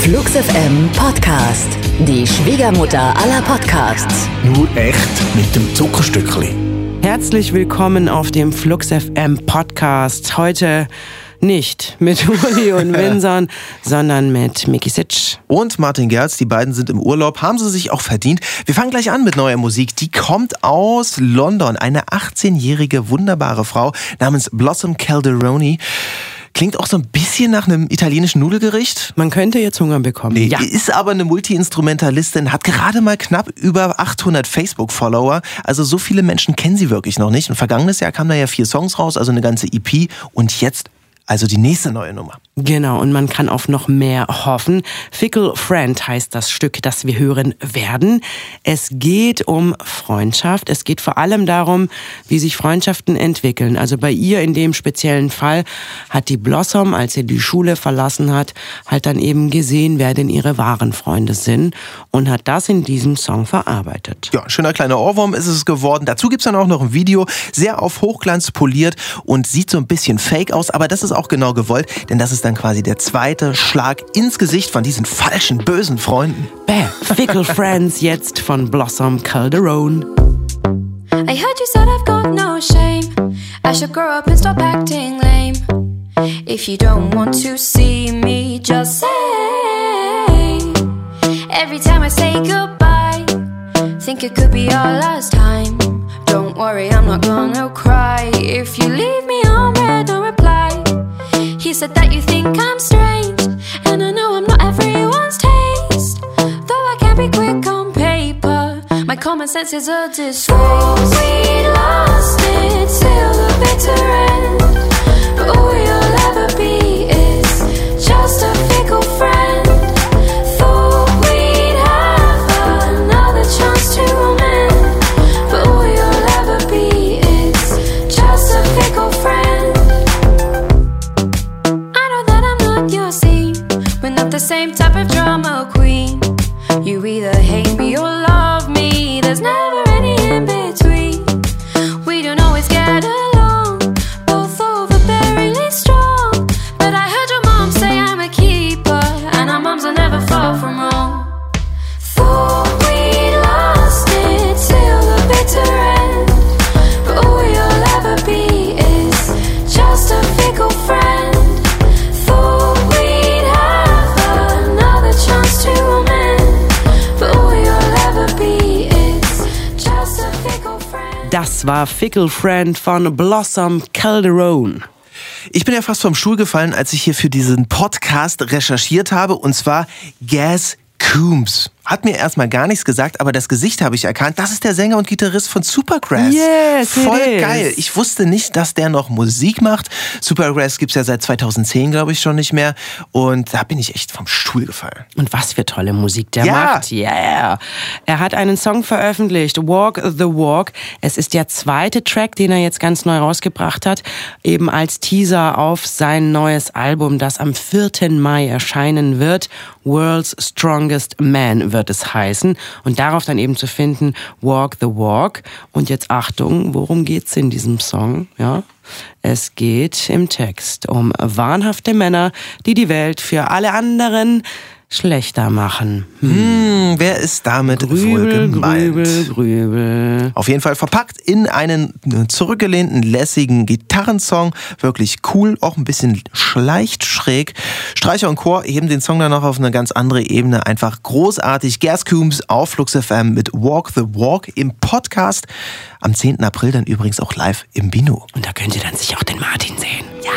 Flux FM Podcast. Die Schwiegermutter aller Podcasts. Nur echt mit dem Zuckerstückli. Herzlich willkommen auf dem Flux FM Podcast. Heute nicht mit Uli und Winson, sondern mit Miki Sitsch. Und Martin Gerz, die beiden sind im Urlaub, haben sie sich auch verdient. Wir fangen gleich an mit neuer Musik. Die kommt aus London. Eine 18-jährige wunderbare Frau namens Blossom Calderoni. Klingt auch so ein bisschen nach einem italienischen Nudelgericht. Man könnte jetzt Hunger bekommen. Nee, ja. Ist aber eine Multi-Instrumentalistin, hat gerade mal knapp über 800 Facebook-Follower. Also so viele Menschen kennen sie wirklich noch nicht. Und vergangenes Jahr kamen da ja vier Songs raus, also eine ganze EP. Und jetzt also die nächste neue Nummer. Genau, und man kann auf noch mehr hoffen. Fickle Friend heißt das Stück, das wir hören werden. Es geht um Freundschaft. Es geht vor allem darum, wie sich Freundschaften entwickeln. Also bei ihr in dem speziellen Fall hat die Blossom, als sie die Schule verlassen hat, halt dann eben gesehen, wer denn ihre wahren Freunde sind und hat das in diesem Song verarbeitet. Ja, schöner kleiner Ohrwurm ist es geworden. Dazu gibt's dann auch noch ein Video, sehr auf Hochglanz poliert und sieht so ein bisschen fake aus, aber das ist auch genau gewollt, denn das ist dann quasi der zweite Schlag ins Gesicht von diesen falschen, bösen Freunden. Bäh, Fickle Friends jetzt von Blossom Calderone. I heard you said I've got no shame. I should grow up and stop acting lame. If you don't want to see me, just say. Every time I say goodbye, think it could be our last time. Don't worry, I'm not gonna cry. If you leave me on red, don't reply. He said that you think I'm strange, and I know I'm not everyone's taste. Though I can be quick on paper, my common sense is a disgrace. We lost it till the bitter end, but all you'll ever be is just a fickle friend. Drama queen. You either hate me or love Das war Fickle Friend von Blossom Calderone. Ich bin ja fast vom Stuhl gefallen, als ich hier für diesen Podcast recherchiert habe, und zwar Gas Coombs. Hat mir erstmal gar nichts gesagt, aber das Gesicht habe ich erkannt. Das ist der Sänger und Gitarrist von Supergrass. Yes, Voll geil. Ich wusste nicht, dass der noch Musik macht. Supergrass gibt's ja seit 2010, glaube ich, schon nicht mehr. Und da bin ich echt vom Stuhl gefallen. Und was für tolle Musik der Ja. macht. Yeah. Er hat einen Song veröffentlicht, Walk the Walk. Es ist der zweite Track, den er jetzt ganz neu rausgebracht hat, eben als Teaser auf sein neues Album, das am 4. Mai erscheinen wird. World's Strongest Man wird es heißen. Und darauf dann eben zu finden, Walk the Walk. Und jetzt Achtung, worum geht's in diesem Song? Ja. Es geht im Text um wahnhafte Männer, die die Welt für alle anderen schlechter machen. Hm. Hm, wer ist damit wohl Grübel, gemeint? grübel, grübel. Auf jeden Fall verpackt in einen zurückgelehnten, lässigen Gitarrensong. Wirklich cool, auch ein bisschen schleicht schräg. Streicher und Chor heben den Song dann noch auf eine ganz andere Ebene. Einfach großartig. Gas Coombs auf Flux FM mit Walk the Walk im Podcast. Am 10. April dann übrigens auch live im Bino. Und da könnt ihr dann sicher auch den Martin sehen. Ja.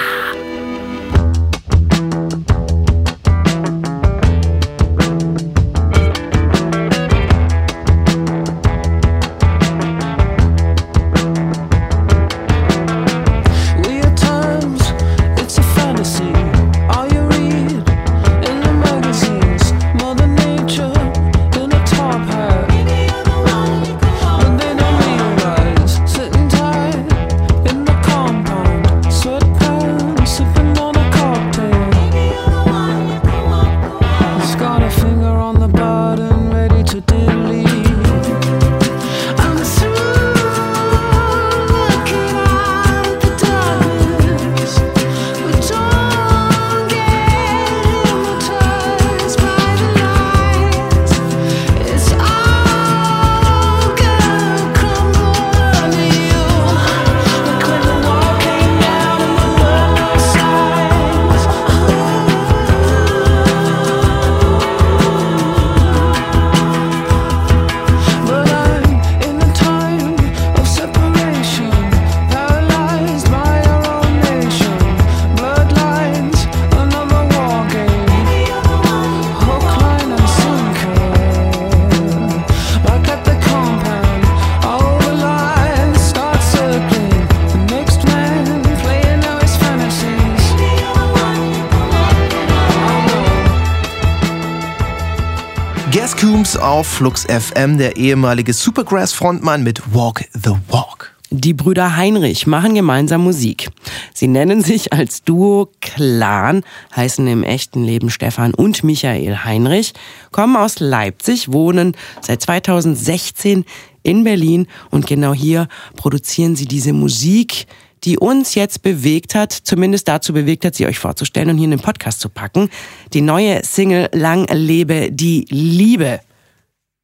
Auf Flux FM, der ehemalige Supergrass-Frontmann mit Walk the Walk. Die Brüder Heinrich machen gemeinsam Musik. Sie nennen sich als Duo Clan, heißen im echten Leben Stefan und Michael Heinrich, kommen aus Leipzig, wohnen seit 2016 in Berlin und genau hier produzieren sie diese Musik, die uns jetzt bewegt hat, zumindest dazu bewegt hat, sie euch vorzustellen und hier in den Podcast zu packen. Die neue Single Lang lebe die Liebe.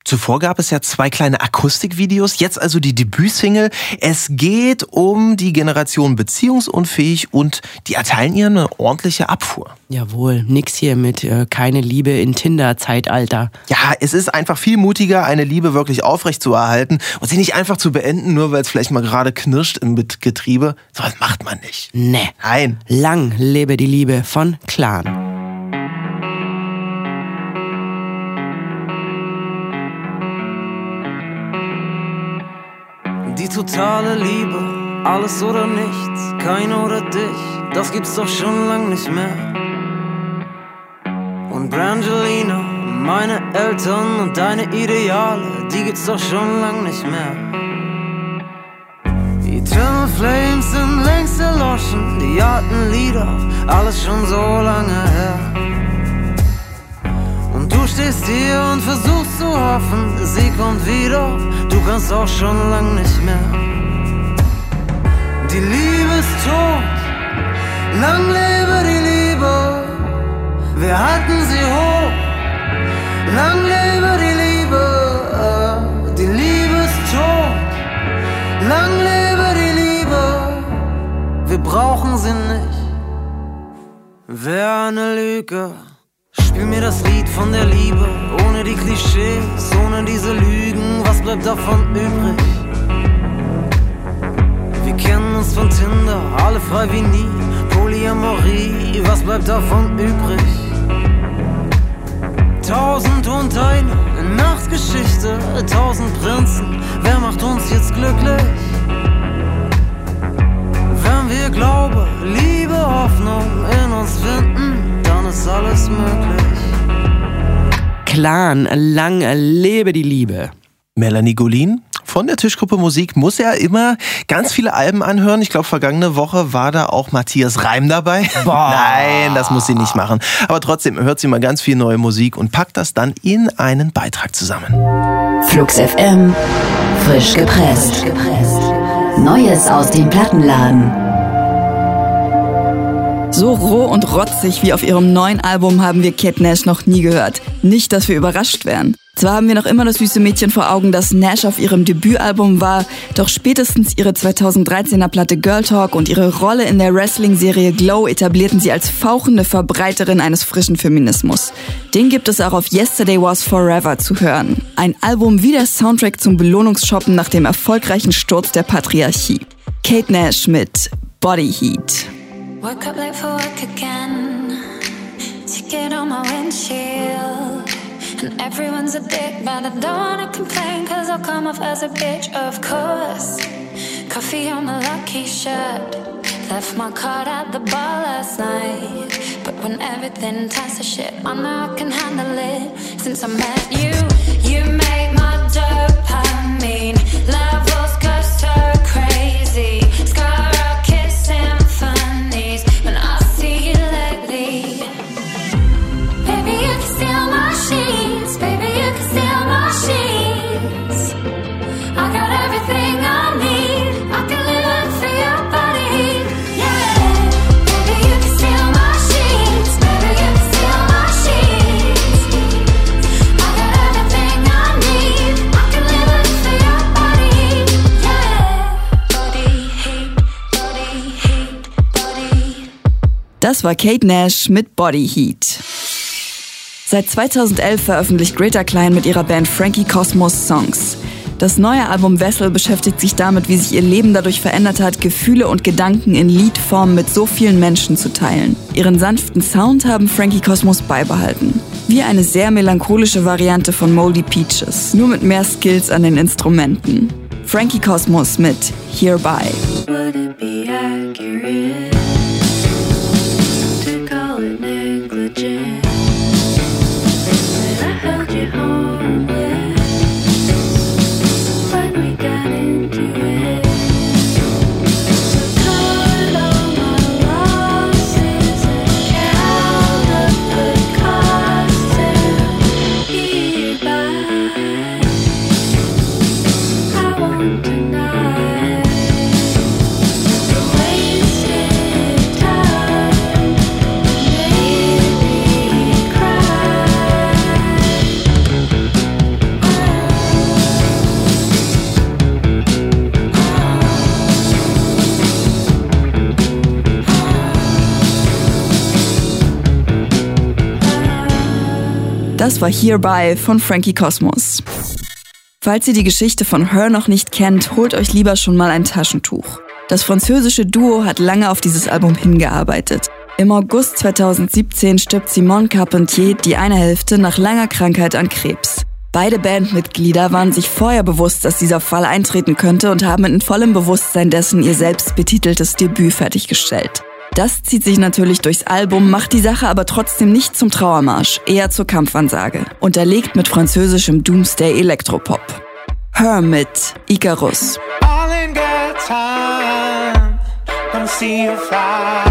Zuvor gab es ja zwei kleine Akustikvideos, jetzt also die Debütsingle. Es geht um die Generation beziehungsunfähig und die erteilen ihr eine ordentliche Abfuhr. Jawohl, nix hier mit äh, keine Liebe in Tinder-Zeitalter. Ja, es ist einfach viel mutiger, eine Liebe wirklich aufrecht zu erhalten und sie nicht einfach zu beenden, nur weil es vielleicht mal gerade knirscht im Getriebe. So was macht man nicht. Ne. Nein. Lang lebe die Liebe von Clan. Die totale Liebe, alles oder nichts, kein oder dich, das gibt's doch schon lang nicht mehr. Und Brangelina, meine Eltern und deine Ideale, die gibt's doch schon lang nicht mehr. Eternal Flames sind längst erloschen, die alten Lieder, alles schon so lange her. Und du stehst hier und versuchst zu hoffen, sie kommt wieder, kannst auch schon lang nicht mehr. Die Liebe ist tot, lang lebe die Liebe, wir halten sie hoch, lang lebe die Liebe, die Liebe ist tot, lang lebe die Liebe, wir brauchen sie nicht. Wer eine Lüge, spiel mir das Lied von der Liebe, ohne die Klischees, ohne diese Lügen, was bleibt davon übrig? Wir kennen uns von Tinder, alle frei wie nie, Polyamorie, was bleibt davon übrig? Tausend und eine Nachtgeschichte, tausend Prinzen, wer macht uns jetzt glücklich? Wenn wir Glaube, Liebe, Hoffnung in uns finden, dann ist alles möglich. Clan, lang lebe die Liebe. Melanie Golin von der Tischgruppe Musik muss ja immer ganz viele Alben anhören. Ich glaube, vergangene Woche war da auch Matthias Reim dabei. Nein, das muss sie nicht machen. Aber trotzdem hört sie mal ganz viel neue Musik und packt das dann in einen Beitrag zusammen. Flux FM. Frisch gepresst. Neues aus dem Plattenladen. So roh und rotzig wie auf ihrem neuen Album haben wir Kate Nash noch nie gehört. Nicht, dass wir überrascht wären. Zwar haben wir noch immer das süße Mädchen vor Augen, das Nash auf ihrem Debütalbum war, doch spätestens ihre 2013er Platte Girl Talk und ihre Rolle in der Wrestling-Serie Glow etablierten sie als fauchende Verbreiterin eines frischen Feminismus. Den gibt es auch auf Yesterday Was Forever zu hören. Ein Album wie der Soundtrack zum Belohnungsshoppen nach dem erfolgreichen Sturz der Patriarchie. Kate Nash mit Body Heat. Woke up late for work again. Ticket on my windshield. And everyone's a dick, but I don't wanna complain, cause I'll come off as a bitch, of course. Coffee on my lucky shirt. Left my card at the bar last night. But when everything turns to shit, I know I can handle it. Since I met you, you make Das war Kate Nash mit Body Heat. Seit 2011 veröffentlicht Greta Klein mit ihrer Band Frankie Cosmos Songs. Das neue Album Vessel beschäftigt sich damit, wie sich ihr Leben dadurch verändert hat, Gefühle und Gedanken in Liedform mit so vielen Menschen zu teilen. Ihren sanften Sound haben Frankie Cosmos beibehalten. Wie eine sehr melancholische Variante von Moldy Peaches, nur mit mehr Skills an den Instrumenten. Frankie Cosmos mit Hereby. War Hereby von Frankie Cosmos. Falls ihr die Geschichte von Her noch nicht kennt, holt euch lieber schon mal ein Taschentuch. Das französische Duo hat lange auf dieses Album hingearbeitet. Im August 2017 stirbt Simone Carpentier, die eine Hälfte, nach langer Krankheit an Krebs. Beide Bandmitglieder waren sich vorher bewusst, dass dieser Fall eintreten könnte und haben in vollem Bewusstsein dessen ihr selbst betiteltes Debüt fertiggestellt. Das zieht sich natürlich durchs Album, macht die Sache aber trotzdem nicht zum Trauermarsch, eher zur Kampfansage. Unterlegt mit französischem Doomsday Elektropop. Her mit Icarus. All in good time, gonna see you fly.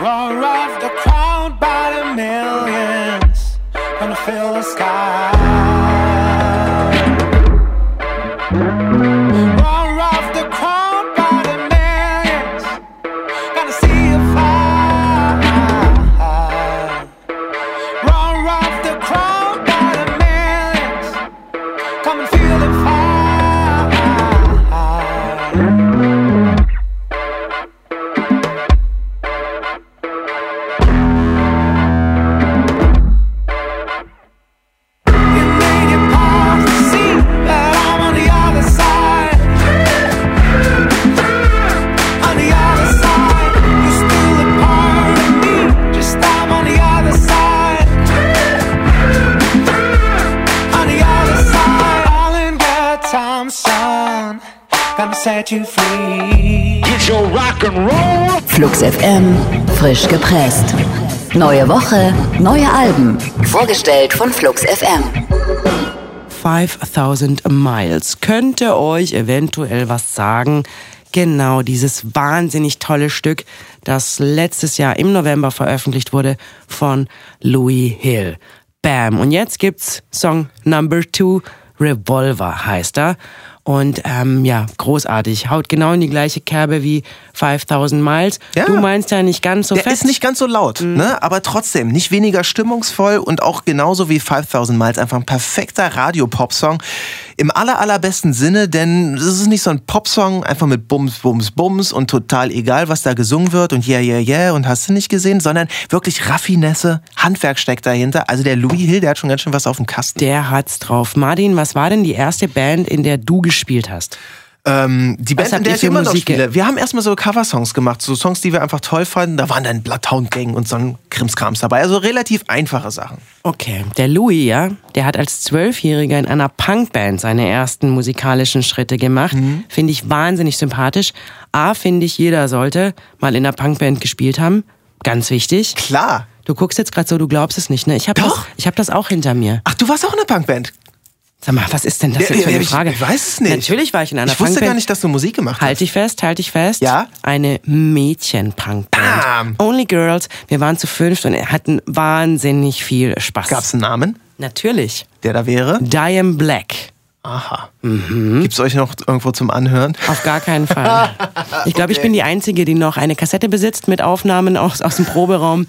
Roar of the crowd by the millions, gonna fill the sky. Gonna set you free. Get your rock and roll. Flux FM, frisch gepresst. Neue Woche, neue Alben. Vorgestellt von Flux FM. 5000 Miles. Könnte euch eventuell was sagen? Genau dieses wahnsinnig tolle Stück, das letztes Jahr im November veröffentlicht wurde von Louis Hill. Bam. Und jetzt gibt's Song Number Two, Revolver heißt er. Und ähm, ja, großartig. Haut genau in die gleiche Kerbe wie 5000 Miles. Ja. Du meinst ja nicht ganz so Der fest. ist nicht ganz so laut, ne? aber trotzdem nicht weniger stimmungsvoll und auch genauso wie 5000 Miles einfach ein perfekter Radio-Pop-Song. Im aller, allerbesten Sinne, denn es ist nicht so ein Popsong, einfach mit Bums, Bums, Bums und total egal, was da gesungen wird und yeah, yeah, yeah und hast du nicht gesehen, sondern wirklich Raffinesse, Handwerk steckt dahinter. Also der Louis Hill, der hat schon ganz schön was auf dem Kasten. Der hat's drauf. Martin, was war denn die erste Band, in der du gespielt hast? Ähm, die Band, in der ich immer noch Musik spiele. Wir haben erstmal so Coversongs gemacht, so Songs, die wir einfach toll fanden. Da waren dann Bloodhound Gang und so ein Krimskrams dabei. Also relativ einfache Sachen. Okay, der Louis, ja, der hat als Zwölfjähriger in einer Punkband seine ersten musikalischen Schritte gemacht. Mhm. Finde ich wahnsinnig sympathisch. A, finde ich, jeder sollte mal in einer Punkband gespielt haben. Ganz wichtig. Klar. Du guckst jetzt gerade so, du glaubst es nicht, ne? Ich habe das, ich hab das auch hinter mir. Ach, du warst auch in einer Punkband. Sag mal, was ist denn das Ja, jetzt für ja, eine ich- Frage? ich weiß es nicht. Natürlich war ich in einer Ich wusste Punkband. gar nicht, dass du Musik gemacht hast. Halt dich fest, halt dich fest. Ja? Eine Mädchen-Punkband. Bam. Only Girls. Wir waren zu fünft und hatten wahnsinnig viel Spaß. Gab's einen Namen, Natürlich. der da wäre? Diane Black. Aha. Mhm. Gibt's euch noch irgendwo zum Anhören? Auf gar keinen Fall. Ich glaube, ich bin die Einzige, die noch eine Kassette besitzt mit Aufnahmen aus, aus dem Proberaum.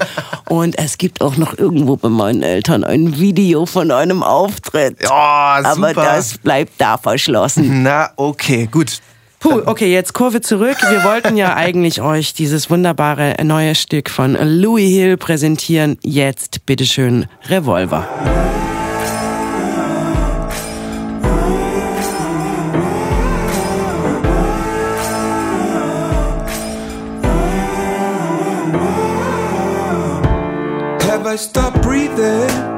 Und es gibt auch noch irgendwo bei meinen Eltern ein Video von einem Auftritt. Ja, super. Aber das bleibt da verschlossen. Na, okay, gut. Puh, okay, jetzt Kurve zurück. Wir wollten ja eigentlich euch dieses wunderbare neue Stück von Louis Hill präsentieren. Jetzt bitteschön Revolver. Have I stopped breathing?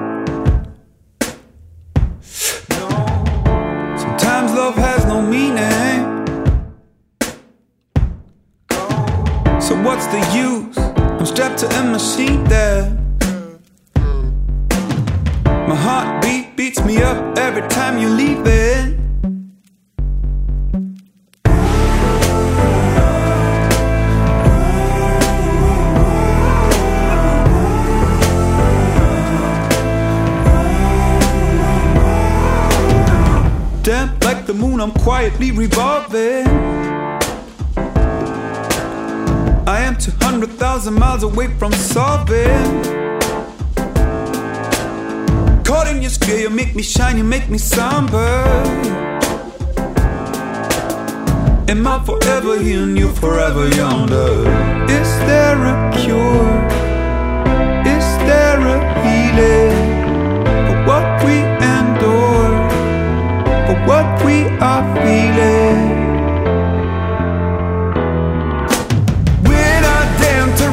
200,000 miles away from solving. Caught in your sphere, you make me shine, you make me somber. Am I forever here and you forever yonder? Is there a cure? Is there a feeling, for what we endure, for what we are feeling.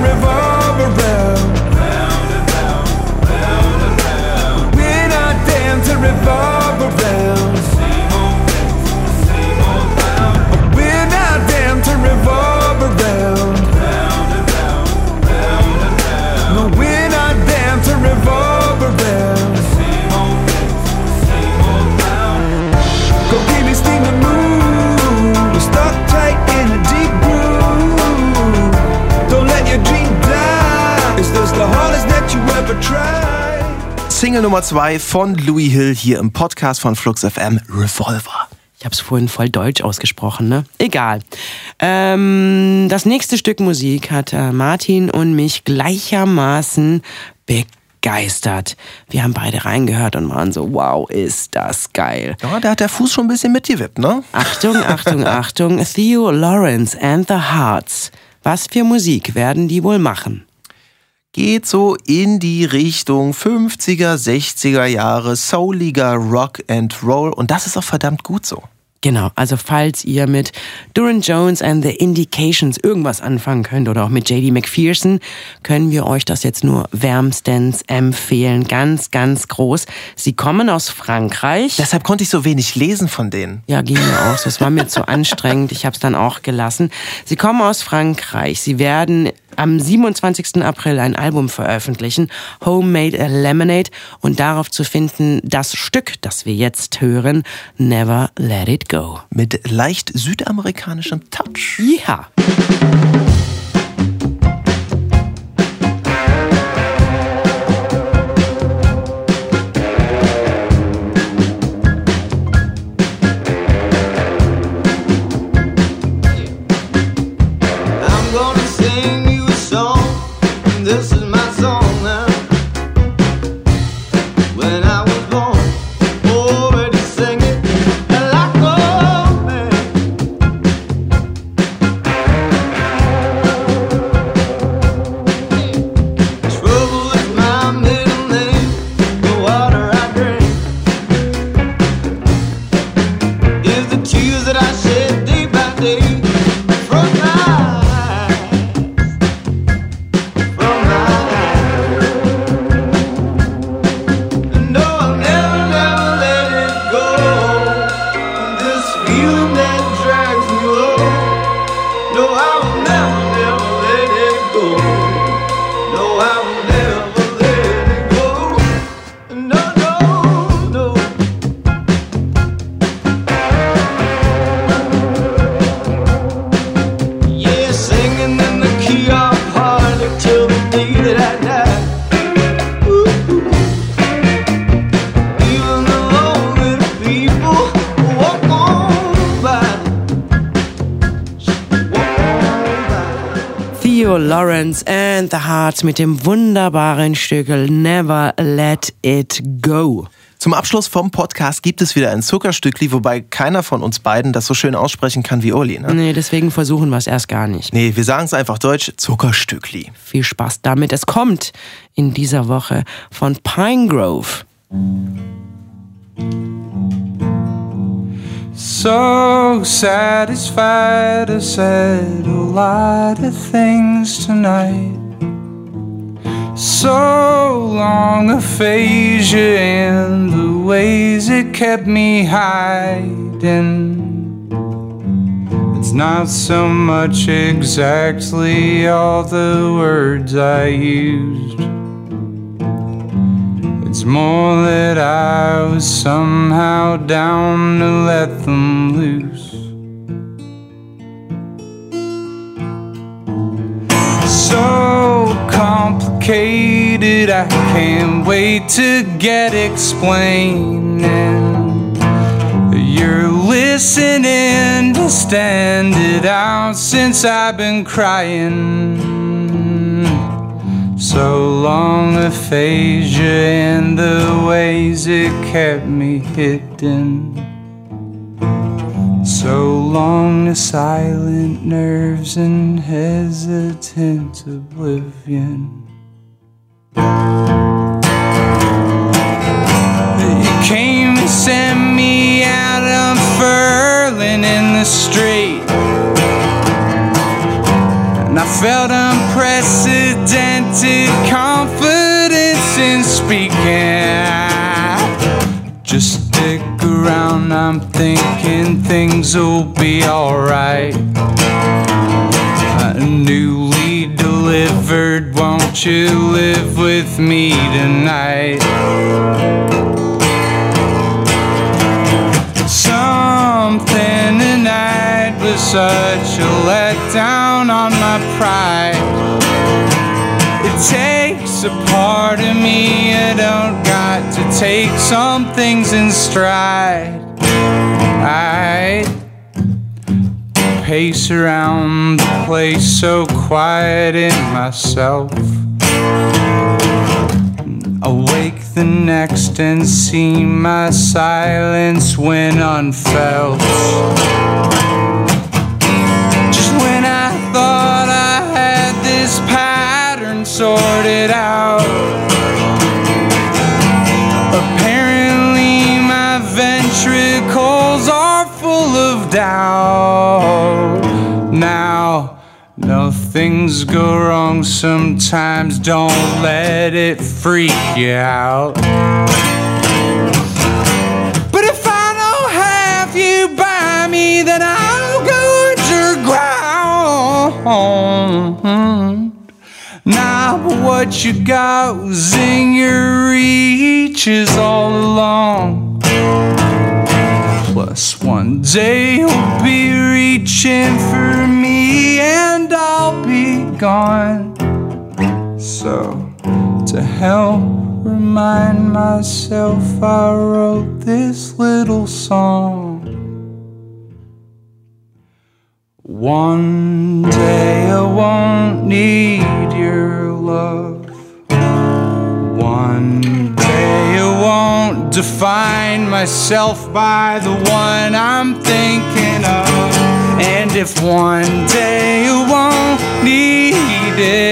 revolve around. Round and round, round and round. We're not to revolve around. Single Nummer 2 von Louis Hill hier im Podcast von Flux FM Revolver. Ich habe es vorhin voll deutsch ausgesprochen, ne? Egal. Ähm, das nächste Stück Musik hat äh, Martin und mich gleichermaßen begeistert. Wir haben beide reingehört und waren so, wow, ist das geil. Ja, da hat der Fuß schon ein bisschen mitgewippt, ne? Achtung, Achtung, Achtung. Theo Lawrence and the Hearts. Was für Musik werden die wohl machen? Geht so in die Richtung 50er, 60er Jahre, souliger Rock and Roll und das ist auch verdammt gut so. Genau, also falls ihr mit Duran Jones and the Indications irgendwas anfangen könnt oder auch mit JD McPherson, können wir euch das jetzt nur wärmstens empfehlen. Ganz, ganz groß. Sie kommen aus Frankreich. Deshalb konnte ich so wenig lesen von denen. Ja, ging mir auch so. Es war mir zu anstrengend. Ich habe es dann auch gelassen. Sie kommen aus Frankreich. Sie werden am 27. April ein Album veröffentlichen, Homemade Lemonade, und darauf zu finden das Stück, das wir jetzt hören, Never Let It Go. Mit leicht südamerikanischem Touch. Ja. I'm Hearts mit dem wunderbaren Stückel Never Let It Go. Zum Abschluss vom Podcast gibt es wieder ein Zuckerstückli, wobei keiner von uns beiden das so schön aussprechen kann wie Uli. Ne? Nee, deswegen versuchen wir es erst gar nicht. Nee, wir sagen es einfach deutsch, Zuckerstückli. Viel Spaß damit. Es kommt in dieser Woche von Pinegrove. So satisfied, I said a lot of things tonight. So long aphasia and the ways it kept me hiding. It's not so much exactly all the words I used. It's more that I was somehow down to let them loose. Complicated, I can't wait to get explaining. You're listening to stand it out since I've been crying. So long aphasia and the ways it kept me hidden. So long the silent nerves and hesitant oblivion. Came and sent me out unfurling in the street. And I felt unprecedented confidence in speaking. Just stick around, I'm thinking things will be alright. Newly delivered, won't you live with me tonight? Something tonight was such a letdown on my pride. It takes a part of me, I don't got to take some things in stride. I pace around the place so quiet in myself. Awake the next and see my silence when unfelt. Just when I thought I had this pattern sorted out. Doubt. Now, no things go wrong sometimes, don't let it freak you out. But if I don't have you by me, then I'll go underground. But what you got was in your reaches all along. Plus, one day you'll be reaching for me and I'll be gone. So, to help remind myself, I wrote this little song. One day I won't need your love. Define myself by the one I'm thinking of. And if one day you won't need it,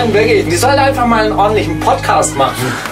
Mann, wirklich, die soll einfach mal einen ordentlichen Podcast machen.